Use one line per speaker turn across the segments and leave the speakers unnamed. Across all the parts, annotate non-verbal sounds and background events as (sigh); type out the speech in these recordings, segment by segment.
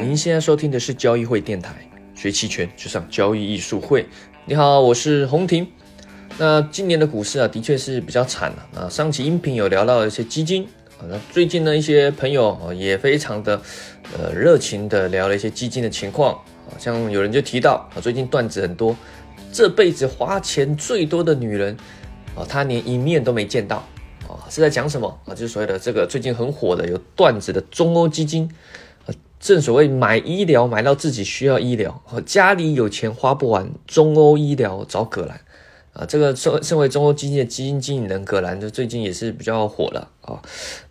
您现在收听的是交易会电台，学期权就上交易艺术会。你好，我是洪婷。那今年的股市啊，的确是比较惨了啊。上期音频有聊到一些基金啊，那最近呢，一些朋友啊也非常的呃热情的聊了一些基金的情况啊，像有人就提到啊，最近段子很多，这辈子花钱最多的女人啊，她连一面都没见到啊，是在讲什么啊？就是所谓的这个最近很火的有段子的中欧基金。正所谓买医疗买到自己需要医疗，家里有钱花不完，中欧医疗找葛兰啊！这个身身为中欧基金的基金经理人葛兰，就最近也是比较火了啊。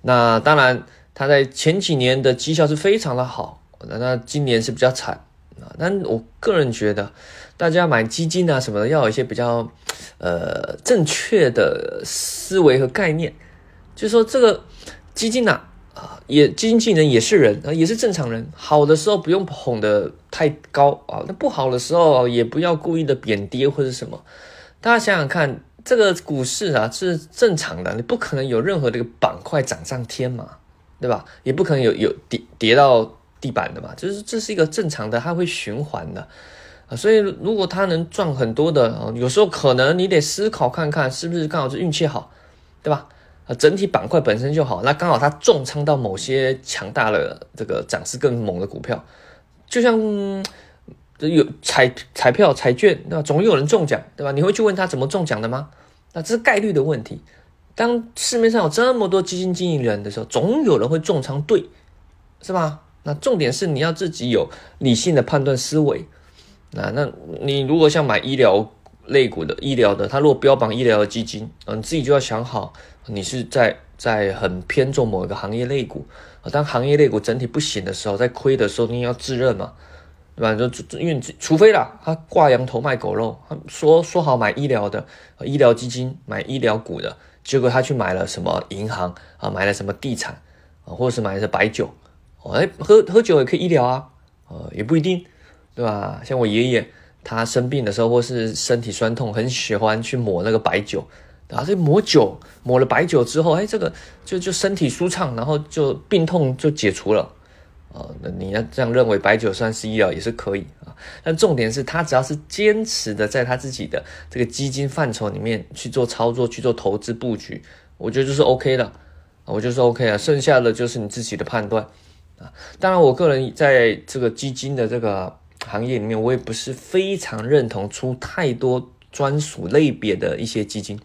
那当然，他在前几年的绩效是非常的好，那那今年是比较惨啊。但我个人觉得，大家买基金啊什么的，要有一些比较呃正确的思维和概念，就是说这个基金呐。啊，也基金经理人也是人啊，也是正常人。好的时候不用捧得太高啊，那不好的时候也不要故意的贬跌或者什么。大家想想看，这个股市啊是正常的，你不可能有任何这个板块涨上天嘛，对吧？也不可能有有跌跌到地板的嘛，就是这是一个正常的，它会循环的啊。所以如果它能赚很多的，有时候可能你得思考看看是不是刚好是运气好，对吧？啊，整体板块本身就好，那刚好它重仓到某些强大的这个涨势更猛的股票，就像有彩彩票彩券，对吧？总有人中奖，对吧？你会去问他怎么中奖的吗？那这是概率的问题。当市面上有这么多基金经理人的时候，总有人会重仓对，是吧？那重点是你要自己有理性的判断思维。那那你如果像买医疗类股的医疗的，他如果标榜医疗的基金，嗯，自己就要想好。你是在在很偏重某一个行业类股，当行业类股整体不行的时候，在亏的时候，你要自认嘛，对吧？就因为除非啦，他挂羊头卖狗肉，他说说好买医疗的医疗基金，买医疗股的，结果他去买了什么银行啊，买了什么地产啊，或者是买的白酒，哎，喝喝酒也可以医疗啊，呃，也不一定，对吧？像我爷爷，他生病的时候或是身体酸痛，很喜欢去抹那个白酒。啊，这抹酒抹了白酒之后，哎，这个就就身体舒畅，然后就病痛就解除了，啊，那你要这样认为，白酒算是医疗也是可以啊。但重点是他只要是坚持的在他自己的这个基金范畴里面去做操作、去做投资布局，我觉得就是 OK 的，我就是 OK 啊。剩下的就是你自己的判断啊。当然，我个人在这个基金的这个行业里面，我也不是非常认同出太多专属类别的一些基金。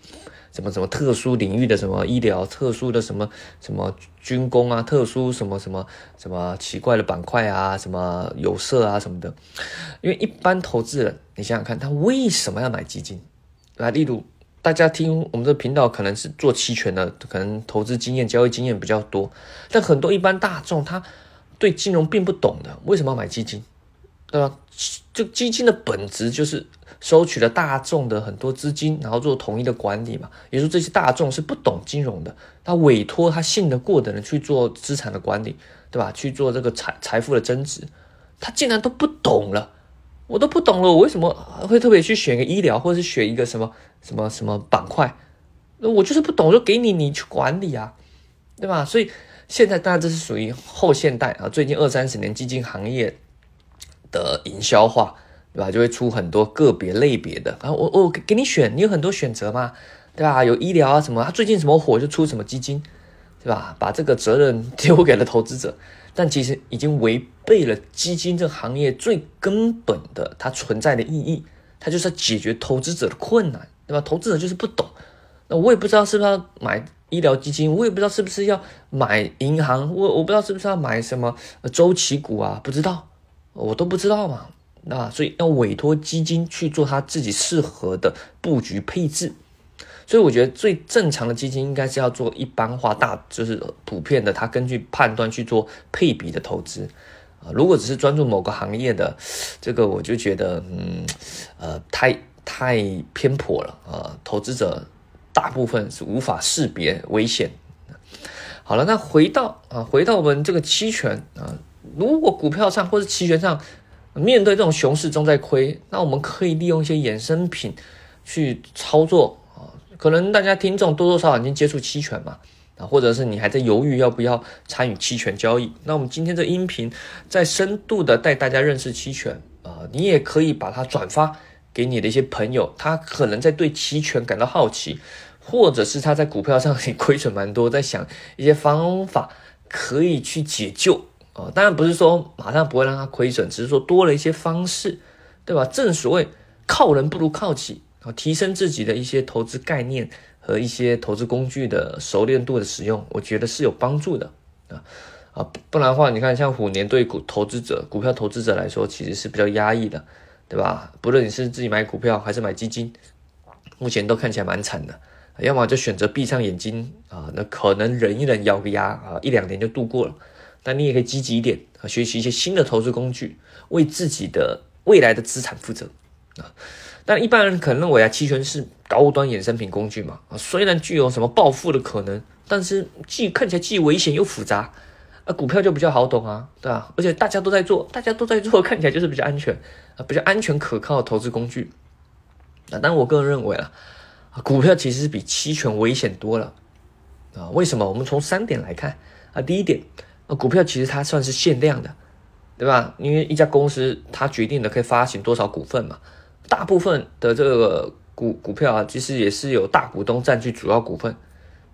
什么什么特殊领域的什么医疗，特殊的什么什么军工啊，特殊什么什么什么奇怪的板块啊，什么有色啊什么的。因为一般投资人，你想想看，他为什么要买基金？啊，例如大家听我们这频道，可能是做期权的，可能投资经验、交易经验比较多，但很多一般大众他对金融并不懂的，为什么要买基金？对吧？就基金的本质就是收取了大众的很多资金，然后做统一的管理嘛。也就是这些大众是不懂金融的，他委托他信得过的人去做资产的管理，对吧？去做这个财财富的增值，他竟然都不懂了，我都不懂了，我为什么会特别去选个医疗，或者是选一个什么什么什么板块？那我就是不懂，就给你你去管理啊，对吧？所以现在当然这是属于后现代啊，最近二三十年基金行业。的营销化，对吧？就会出很多个别类别的啊，我我给你选，你有很多选择嘛，对吧？有医疗啊什么，他最近什么火就出什么基金，对吧？把这个责任 (laughs) 丢给了投资者，但其实已经违背了基金这个行业最根本的它存在的意义，它就是要解决投资者的困难，对吧？投资者就是不懂，那我也不知道是不是要买医疗基金，我也不知道是不是要买银行，我我不知道是不是要买什么周期股啊，不知道。我都不知道嘛，那所以要委托基金去做他自己适合的布局配置，所以我觉得最正常的基金应该是要做一般化大，就是普遍的，他根据判断去做配比的投资啊。如果只是专注某个行业的，这个我就觉得嗯呃太太偏颇了啊，投资者大部分是无法识别危险。好了，那回到啊回到我们这个期权啊。如果股票上或者期权上面对这种熊市中在亏，那我们可以利用一些衍生品去操作啊。可能大家听众多多少少已经接触期权嘛，啊，或者是你还在犹豫要不要参与期权交易，那我们今天这音频在深度的带大家认识期权啊，你也可以把它转发给你的一些朋友，他可能在对期权感到好奇，或者是他在股票上也亏损蛮多，在想一些方法可以去解救啊。当然不是说马上不会让他亏损，只是说多了一些方式，对吧？正所谓靠人不如靠己啊，提升自己的一些投资概念。和一些投资工具的熟练度的使用，我觉得是有帮助的啊啊，不然的话，你看像虎年对股投资者、股票投资者来说，其实是比较压抑的，对吧？不论你是自己买股票还是买基金，目前都看起来蛮惨的，要么就选择闭上眼睛啊，那可能忍一忍、咬个牙啊，一两年就度过了。但你也可以积极一点啊，学习一些新的投资工具，为自己的未来的资产负责啊。但一般人可能认为啊，期权是高端衍生品工具嘛啊，虽然具有什么暴富的可能，但是既看起来既危险又复杂啊。股票就比较好懂啊，对吧？而且大家都在做，大家都在做，看起来就是比较安全啊，比较安全可靠的投资工具啊。但我个人认为啊，股票其实是比期权危险多了啊。为什么？我们从三点来看啊。第一点，股票其实它算是限量的，对吧？因为一家公司它决定的可以发行多少股份嘛。大部分的这个股股票啊，其实也是有大股东占据主要股份，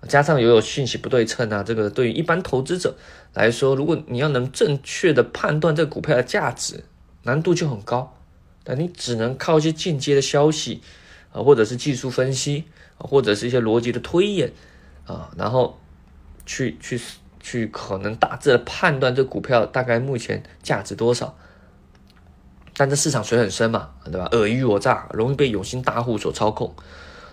加上又有信息不对称啊，这个对于一般投资者来说，如果你要能正确的判断这个股票的价值，难度就很高。但你只能靠一些间接的消息啊，或者是技术分析，或者是一些逻辑的推演啊，然后去去去可能大致的判断这股票大概目前价值多少。但这市场水很深嘛，对吧？尔虞我诈，容易被有心大户所操控。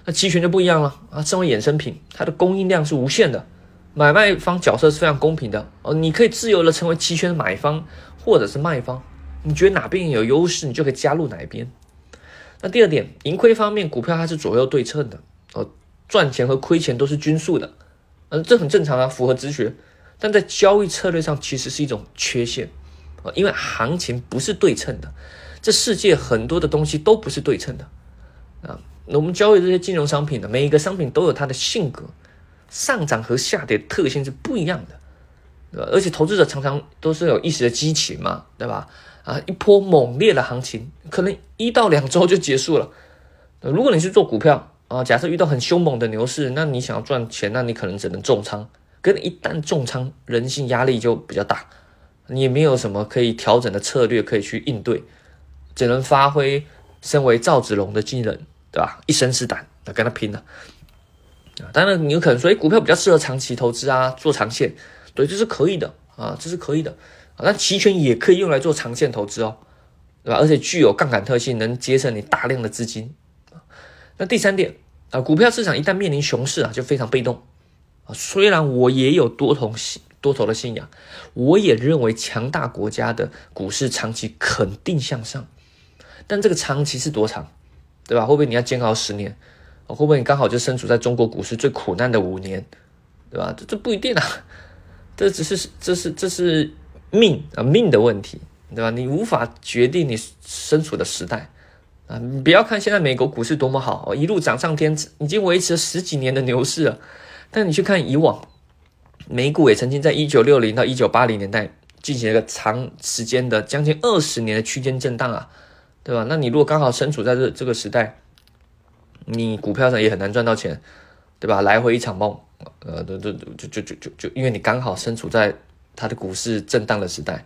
那期权就不一样了啊，身为衍生品，它的供应量是无限的，买卖方角色是非常公平的哦。你可以自由的成为期权的买方或者是卖方，你觉得哪边有优势，你就可以加入哪边。那第二点，盈亏方面，股票它是左右对称的哦，赚钱和亏钱都是均数的，嗯，这很正常啊，符合直觉。但在交易策略上，其实是一种缺陷。啊因为行情不是对称的，这世界很多的东西都不是对称的啊。那我们交易这些金融商品的每一个商品都有它的性格，上涨和下跌特性是不一样的，对吧？而且投资者常常都是有一时的激情嘛，对吧？啊，一波猛烈的行情可能一到两周就结束了。如果你是做股票啊，假设遇到很凶猛的牛市，那你想要赚钱，那你可能只能重仓。跟一旦重仓，人性压力就比较大。你也没有什么可以调整的策略可以去应对，只能发挥身为赵子龙的技能，对吧？一身是胆那跟他拼了！当然，你有可能说，哎，股票比较适合长期投资啊，做长线，对，这是可以的啊，这是可以的。那期权也可以用来做长线投资哦，对吧？而且具有杠杆特性，能节省你大量的资金那第三点啊，股票市场一旦面临熊市啊，就非常被动。虽然我也有多头信。多头的信仰，我也认为强大国家的股市长期肯定向上，但这个长期是多长，对吧？会不会你要煎熬十年？会不会你刚好就身处在中国股市最苦难的五年，对吧？这这不一定啊，这只是这是这是命啊命的问题，对吧？你无法决定你身处的时代啊！你不要看现在美国股市多么好，一路涨上天，已经维持了十几年的牛市了，但你去看以往。美股也曾经在一九六零到一九八零年代进行了一个长时间的将近二十年的区间震荡啊，对吧？那你如果刚好身处在这这个时代，你股票上也很难赚到钱，对吧？来回一场梦，呃，就就就就就就就因为你刚好身处在它的股市震荡的时代。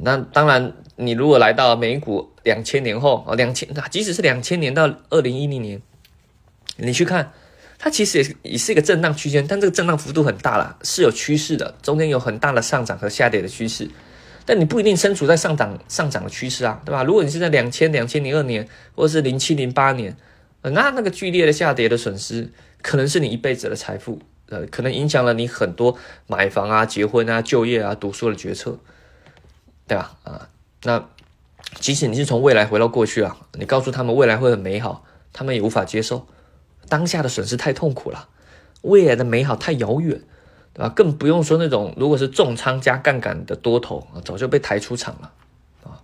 那当然，你如果来到美股两千年后啊，两千即使是两千年到二零一零年，你去看。它其实也是也是一个震荡区间，但这个震荡幅度很大了，是有趋势的，中间有很大的上涨和下跌的趋势，但你不一定身处在上涨上涨的趋势啊，对吧？如果你是在两千两千零二年或者是零七零八年，那那个剧烈的下跌的损失，可能是你一辈子的财富，呃，可能影响了你很多买房啊、结婚啊、就业啊、读书的决策，对吧？啊，那即使你是从未来回到过去啊，你告诉他们未来会很美好，他们也无法接受。当下的损失太痛苦了，未来的美好太遥远，对吧？更不用说那种如果是重仓加杠杆的多头，早就被抬出场了啊。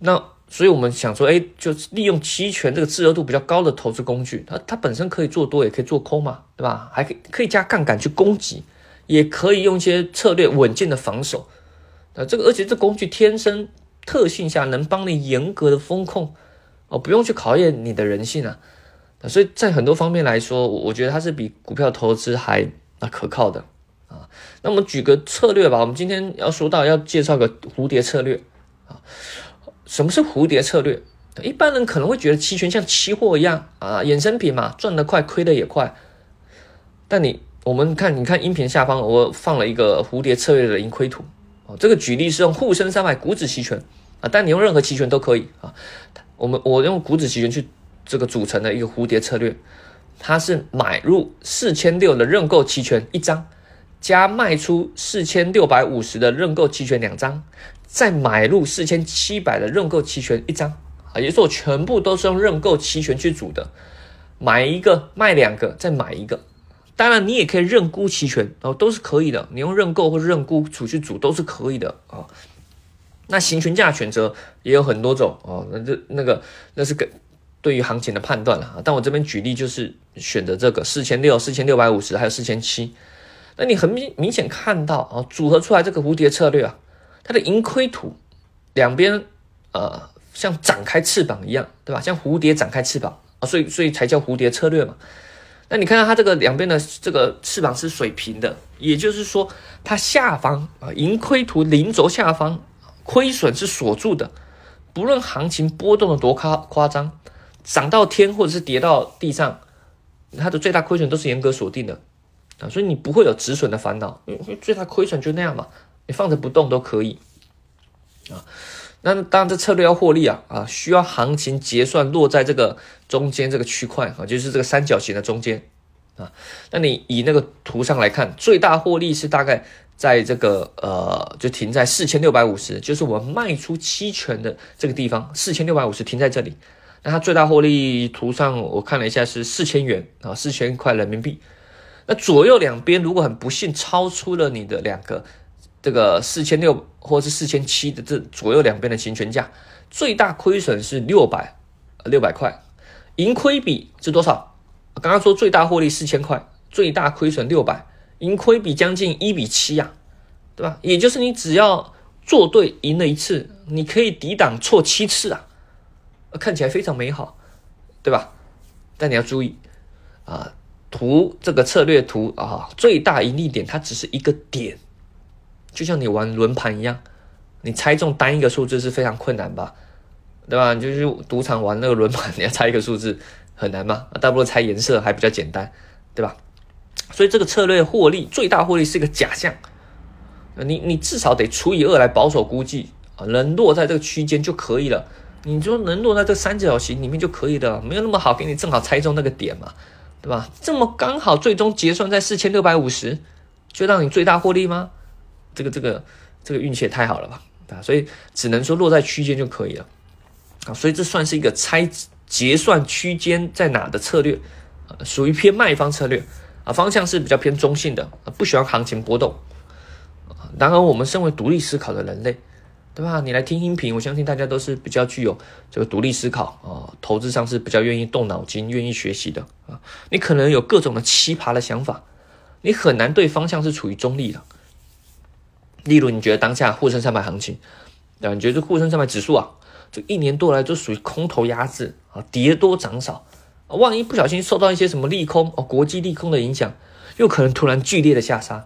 那所以我们想说，哎，就利用期权这个自由度比较高的投资工具，它它本身可以做多，也可以做空嘛，对吧？还可以可以加杠杆去攻击，也可以用一些策略稳健的防守。啊，这个而且这工具天生特性下能帮你严格的风控，哦，不用去考验你的人性啊。所以在很多方面来说，我觉得它是比股票投资还啊可靠的啊。那我们举个策略吧，我们今天要说到要介绍个蝴蝶策略啊。什么是蝴蝶策略？一般人可能会觉得期权像期货一样啊，衍生品嘛，赚得快，亏得也快。但你，我们看，你看音频下方我放了一个蝴蝶策略的盈亏图哦。这个举例是用沪深三百股指期权啊，但你用任何期权都可以啊。我们我用股指期权去这个组成的一个蝴蝶策略，它是买入四千六的认购期权一张，加卖出四千六百五十的认购期权两张。再买入四千七百的认购期权一张啊，也就是我全部都是用认购期权去组的，买一个卖两个再买一个，当然你也可以认沽期权哦，都是可以的，你用认购或认沽组去组都是可以的啊。那行权价选择也有很多种哦，那这那个那是跟对于行情的判断了。但我这边举例就是选择这个四千六、四千六百五十还有四千七，那你很明明显看到啊，组合出来这个蝴蝶策略啊。它的盈亏图两边呃像展开翅膀一样，对吧？像蝴蝶展开翅膀啊，所以所以才叫蝴蝶策略嘛。那你看到它这个两边的这个翅膀是水平的，也就是说它下方啊盈亏图零轴下方亏损是锁住的，不论行情波动的多夸夸张，涨到天或者是跌到地上，它的最大亏损都是严格锁定的啊，所以你不会有止损的烦恼，因为最大亏损就那样嘛。你放着不动都可以啊，那当然这策略要获利啊啊，需要行情结算落在这个中间这个区块啊，就是这个三角形的中间啊。那你以那个图上来看，最大获利是大概在这个呃，就停在四千六百五十，就是我们卖出期权的这个地方，四千六百五十停在这里。那它最大获利图上我看了一下是四千元啊，四千块人民币。那左右两边如果很不幸超出了你的两个。这个四千六或是四千七的这左右两边的行权价，最大亏损是六百六百块，盈亏比是多少？刚刚说最大获利四千块，最大亏损六百，盈亏比将近一比七呀，对吧？也就是你只要做对赢了一次，你可以抵挡错七次啊，看起来非常美好，对吧？但你要注意啊，图这个策略图啊，最大盈利点它只是一个点。就像你玩轮盘一样，你猜中单一个数字是非常困难吧，对吧？你就是赌场玩那个轮盘，你要猜一个数字很难嘛？大不如猜颜色还比较简单，对吧？所以这个策略获利最大获利是一个假象，你你至少得除以二来保守估计啊，能落在这个区间就可以了。你就能落在这三角形里面就可以了，没有那么好给你正好猜中那个点嘛，对吧？这么刚好最终结算在四千六百五十，就让你最大获利吗？这个这个这个运气也太好了吧，啊，所以只能说落在区间就可以了，啊，所以这算是一个猜结算区间在哪的策略，属于偏卖方策略，啊，方向是比较偏中性的，啊，不喜欢行情波动，啊，然而我们身为独立思考的人类，对吧？你来听音频，我相信大家都是比较具有这个独立思考啊，投资上是比较愿意动脑筋、愿意学习的啊，你可能有各种的奇葩的想法，你很难对方向是处于中立的。例如，你觉得当下沪深三百行情，对吧？你觉得沪深三百指数啊，这一年多来都属于空头压制啊，跌多涨少，万一不小心受到一些什么利空哦，国际利空的影响，又可能突然剧烈的下杀。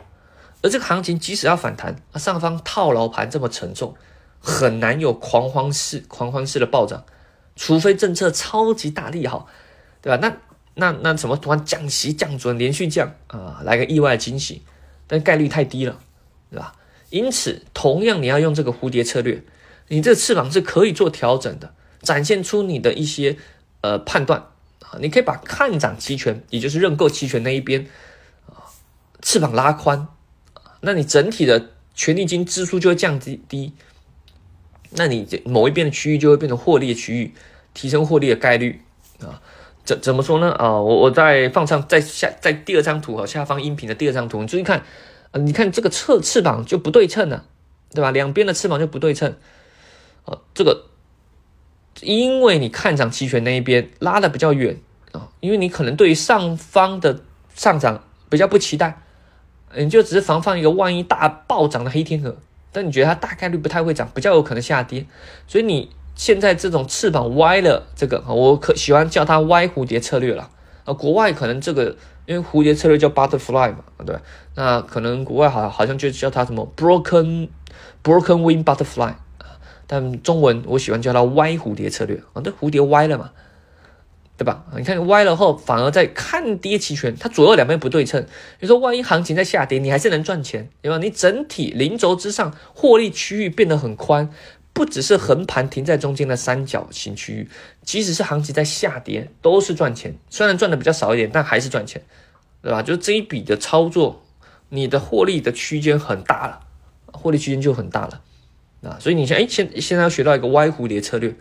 而这个行情即使要反弹，啊，上方套牢盘这么沉重，很难有狂欢式、狂欢式的暴涨，除非政策超级大利好，对吧？那那那什么突然降息降准连续降啊，来个意外惊喜，但概率太低了，对吧？因此，同样你要用这个蝴蝶策略，你这个翅膀是可以做调整的，展现出你的一些呃判断啊。你可以把看涨期权，也就是认购期权那一边啊，翅膀拉宽，那你整体的权利金支出就会降低低，那你某一边的区域就会变成获利的区域，提升获利的概率啊。怎怎么说呢？啊，我我在放上在下在第二张图和下方音频的第二张图，你注意看。啊，你看这个侧翅膀就不对称了，对吧？两边的翅膀就不对称，啊，这个因为你看涨期权那一边拉的比较远啊，因为你可能对于上方的上涨比较不期待，你就只是防范一个万一大暴涨的黑天鹅，但你觉得它大概率不太会涨，比较有可能下跌，所以你现在这种翅膀歪了，这个我可喜欢叫它歪蝴蝶策略了啊，国外可能这个因为蝴蝶策略叫 butterfly 嘛，对，那可能国外好好像就叫它什么 broken broken wing butterfly。但中文我喜欢叫它歪蝴蝶策略。啊，这蝴蝶歪了嘛，对吧？你看歪了后，反而在看跌期权，它左右两边不对称。你说万一行情在下跌，你还是能赚钱，对吧？你整体零轴之上获利区域变得很宽，不只是横盘停在中间的三角形区域，即使是行情在下跌，都是赚钱。虽然赚的比较少一点，但还是赚钱，对吧？就是这一笔的操作，你的获利的区间很大了，获利区间就很大了。啊，所以你现哎，现现在要学到一个歪蝴蝶策略，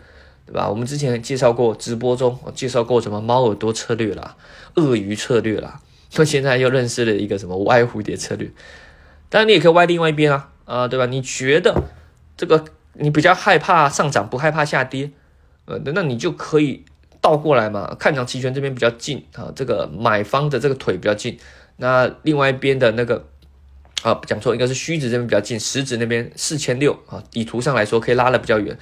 对吧？我们之前介绍过，直播中介绍过什么猫耳朵策略啦、鳄鱼策略啦，那 (laughs) 现在又认识了一个什么歪蝴蝶策略。当然，你也可以歪另外一边啊，啊，对吧？你觉得这个你比较害怕上涨，不害怕下跌，呃，那你就可以倒过来嘛，看涨期权这边比较近啊，这个买方的这个腿比较近，那另外一边的那个。啊，讲错，应该是虚值这边比较近，实值那边四千六啊，底图上来说可以拉的比较远，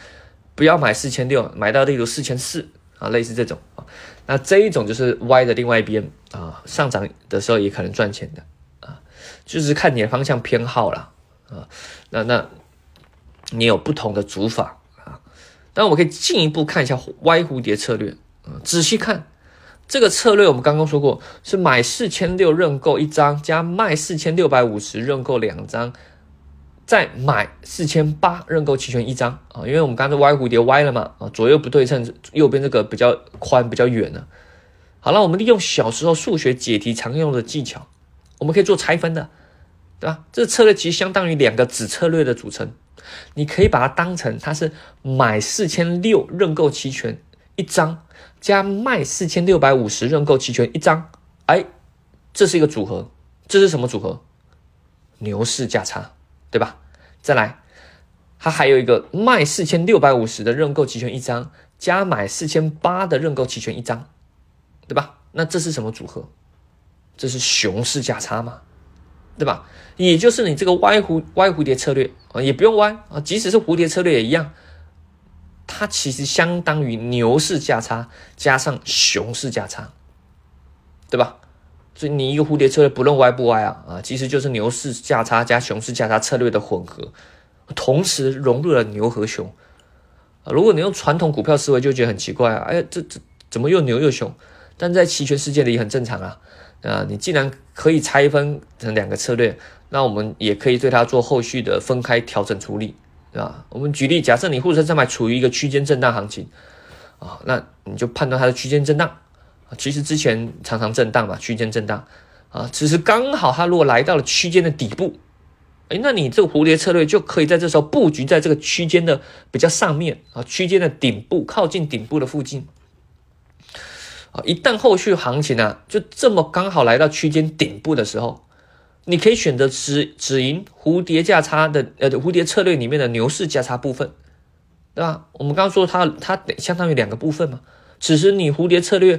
不要买四千六，买到例如四千四啊，类似这种啊，那这一种就是歪的另外一边啊，上涨的时候也可能赚钱的啊，就是看你的方向偏好了啊，那那你有不同的组法啊，但我可以进一步看一下歪蝴蝶策略啊，仔细看。这个策略我们刚刚说过，是买四千六认购一张，加卖四千六百五十认购两张，再买四千八认购期权一张啊。因为我们刚才歪蝴蝶歪了嘛啊，左右不对称，右边这个比较宽比较远呢。好了，我们利用小时候数学解题常用的技巧，我们可以做拆分的，对吧？这个策略其实相当于两个子策略的组成，你可以把它当成它是买四千六认购期权一张。加卖四千六百五十认购期权一张，哎，这是一个组合，这是什么组合？牛市价差，对吧？再来，它还有一个卖四千六百五十的认购期权一张，加买四千八的认购期权一张，对吧？那这是什么组合？这是熊市价差吗，对吧？也就是你这个歪蝴歪蝴蝶策略啊，也不用歪啊，即使是蝴蝶策略也一样。它其实相当于牛市价差加上熊市价差，对吧？所以你一个蝴蝶策略不论歪不歪啊啊，其实就是牛市价差加熊市价差策略的混合，同时融入了牛和熊啊。如果你用传统股票思维，就觉得很奇怪啊，哎，这这怎么又牛又熊？但在期权世界里很正常啊啊！你既然可以拆分成两个策略，那我们也可以对它做后续的分开调整处理。对吧？我们举例，假设你沪深三百处于一个区间震荡行情，啊，那你就判断它的区间震荡。其实之前常常震荡嘛，区间震荡，啊，只是刚好它如果来到了区间的底部，哎，那你这个蝴蝶策略就可以在这时候布局在这个区间的比较上面，啊，区间的顶部靠近顶部的附近，啊，一旦后续行情啊，就这么刚好来到区间顶部的时候。你可以选择止止盈蝴蝶价差的呃蝴蝶策略里面的牛市价差部分，对吧？我们刚刚说它它相当于两个部分嘛。此时你蝴蝶策略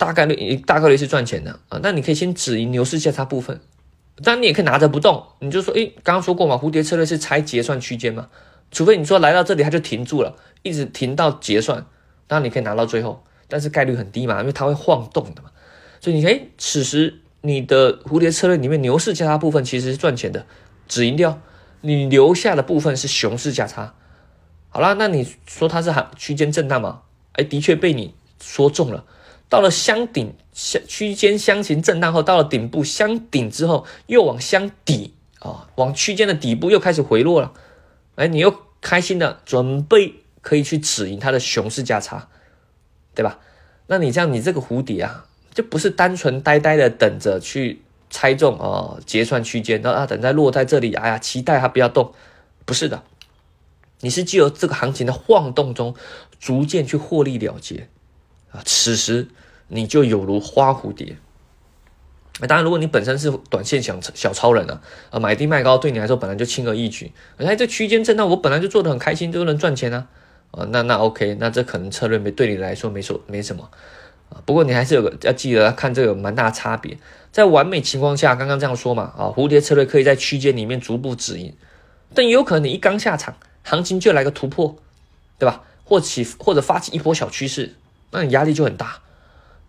大概率大概率是赚钱的啊，那你可以先止盈牛市价差部分。当然你也可以拿着不动，你就说诶，刚刚说过嘛，蝴蝶策略是拆结算区间嘛，除非你说来到这里它就停住了，一直停到结算，当然你可以拿到最后，但是概率很低嘛，因为它会晃动的嘛。所以你诶，此时。你的蝴蝶策略里面牛市价差部分其实是赚钱的，止盈掉，你留下的部分是熊市价差。好啦，那你说它是还区间震荡吗？哎，的确被你说中了。到了箱顶箱区间箱型震荡后，到了顶部箱顶之后，又往箱底啊，往区间的底部又开始回落了。哎，你又开心的准备可以去止盈它的熊市价差，对吧？那你这样，你这个蝴蝶啊。就不是单纯呆呆的等着去猜中哦结算区间，然后啊等在落在这里，哎呀期待它不要动，不是的，你是借由这个行情的晃动中逐渐去获利了结啊，此时你就有如花蝴蝶。当然，如果你本身是短线小小超人啊，呃买低卖高对你来说本来就轻而易举，哎这区间震荡我本来就做的很开心，都能赚钱啊，啊，那那 OK，那这可能策略没对你来说没说没什么啊。不过你还是有个要记得看这个蛮大差别。在完美情况下，刚刚这样说嘛，啊，蝴蝶策略可以在区间里面逐步止盈，但也有可能你一刚下场，行情就来个突破，对吧？或起或者发起一波小趋势，那你压力就很大。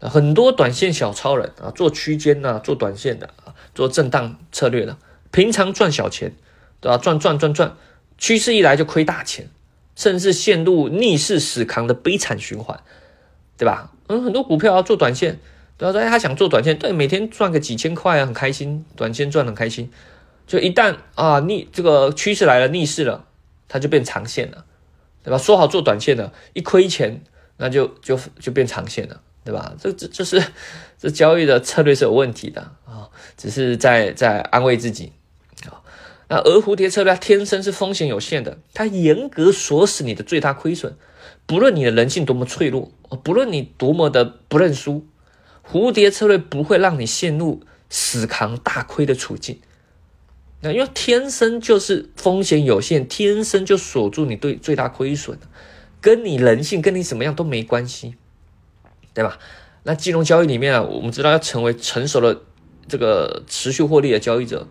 很多短线小超人啊，做区间呐，做短线的啊，做震荡策略的，平常赚小钱，对吧？赚赚赚赚，趋势一来就亏大钱，甚至陷入逆势死扛的悲惨循环，对吧？嗯，很多股票要做短线，对吧？哎，他想做短线，对，每天赚个几千块啊，很开心，短线赚很开心。就一旦啊逆这个趋势来了，逆势了，他就变长线了，对吧？说好做短线的，一亏钱，那就就就变长线了。对吧？这这这是这交易的策略是有问题的啊，只是在在安慰自己啊。那而蝴蝶策略它天生是风险有限的，它严格锁死你的最大亏损。不论你的人性多么脆弱，不论你多么的不认输，蝴蝶策略不会让你陷入死扛大亏的处境。那因为天生就是风险有限，天生就锁住你对最大亏损，跟你人性跟你怎么样都没关系。对吧？那金融交易里面啊，我们知道要成为成熟的这个持续获利的交易者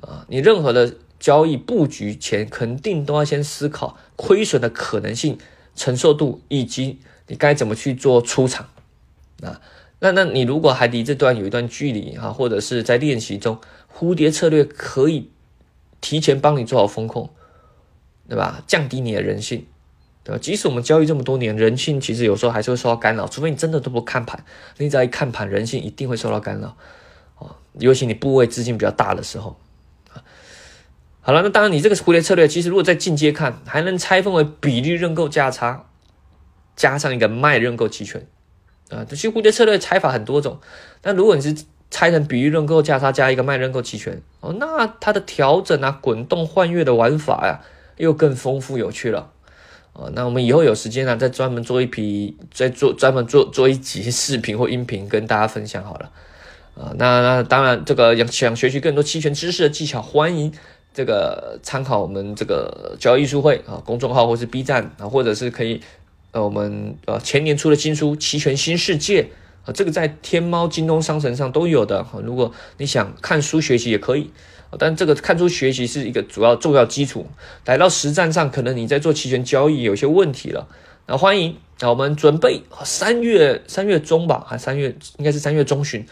啊，你任何的交易布局前，肯定都要先思考亏损的可能性、承受度，以及你该怎么去做出场啊。那那你如果还离这段有一段距离啊，或者是在练习中，蝴蝶策略可以提前帮你做好风控，对吧？降低你的人性。对吧？即使我们交易这么多年，人性其实有时候还是会受到干扰，除非你真的都不看盘，你只要一看盘，人性一定会受到干扰啊。尤其你部位资金比较大的时候。好了，那当然你这个蝴蝶策略，其实如果在进阶看，还能拆分为比例认购价差，加上一个卖认购期权啊。其实蝴蝶策略拆法很多种，但如果你是拆成比例认购价差加一个卖认购期权哦，那它的调整啊、滚动换月的玩法呀，又更丰富有趣了。哦，那我们以后有时间呢，再专门做一批，再做专门做做一集视频或音频跟大家分享好了。啊，那那当然，这个想想学习更多期权知识的技巧，欢迎这个参考我们这个交易术会啊公众号或是 B 站啊，或者是可以呃我们呃前年出的新书《期权新世界》啊，这个在天猫、京东商城上都有的。如果你想看书学习也可以。但这个看出学习是一个主要重要基础，来到实战上，可能你在做期权交易有些问题了。那欢迎，那我们准备三月三月中吧，还三月应该是三月中旬，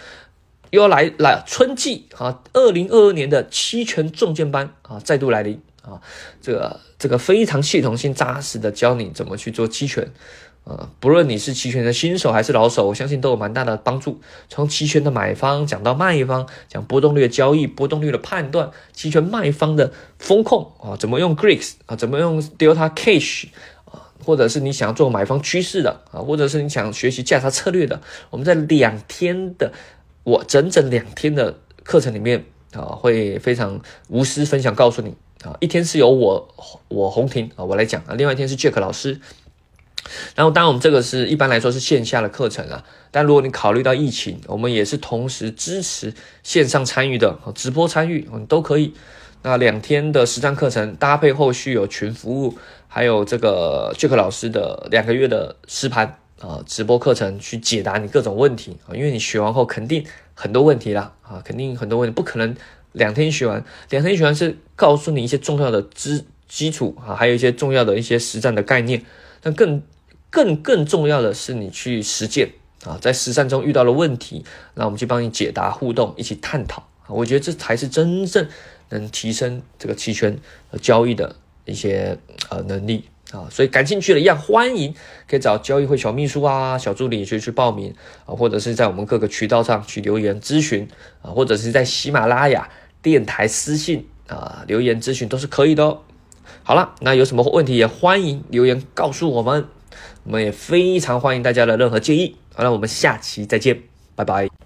又要来来春季啊，二零二二年的期权重建班啊再度来临啊，这个这个非常系统性扎实的教你怎么去做期权。呃，不论你是期权的新手还是老手，我相信都有蛮大的帮助。从期权的买方讲到卖方，讲波动率的交易、波动率的判断，期权卖方的风控啊，怎么用 Greeks 啊，怎么用 Delta Cash 啊，或者是你想做买方趋势的啊，或者是你想学习价差策略的，我们在两天的我整整两天的课程里面啊，会非常无私分享，告诉你啊，一天是由我我红婷啊我来讲啊，另外一天是 Jack 老师。然后，当然，我们这个是一般来说是线下的课程啊。但如果你考虑到疫情，我们也是同时支持线上参与的，直播参与，嗯，都可以。那两天的实战课程搭配后续有群服务，还有这个 Jack 老师的两个月的实盘啊直播课程，去解答你各种问题啊。因为你学完后肯定很多问题啦啊，肯定很多问题，不可能两天学完。两天学完是告诉你一些重要的知基础啊，还有一些重要的一些实战的概念，但更。更更重要的是，你去实践啊，在实战中遇到了问题，那我们去帮你解答、互动、一起探讨，我觉得这才是真正能提升这个期权交易的一些呃能力啊。所以感兴趣的，一样欢迎可以找交易会小秘书啊、小助理去去报名啊，或者是在我们各个渠道上去留言咨询啊，或者是在喜马拉雅电台私信啊留言咨询都是可以的哦。好了，那有什么问题也欢迎留言告诉我们。我们也非常欢迎大家的任何建议。好了，我们下期再见，拜拜。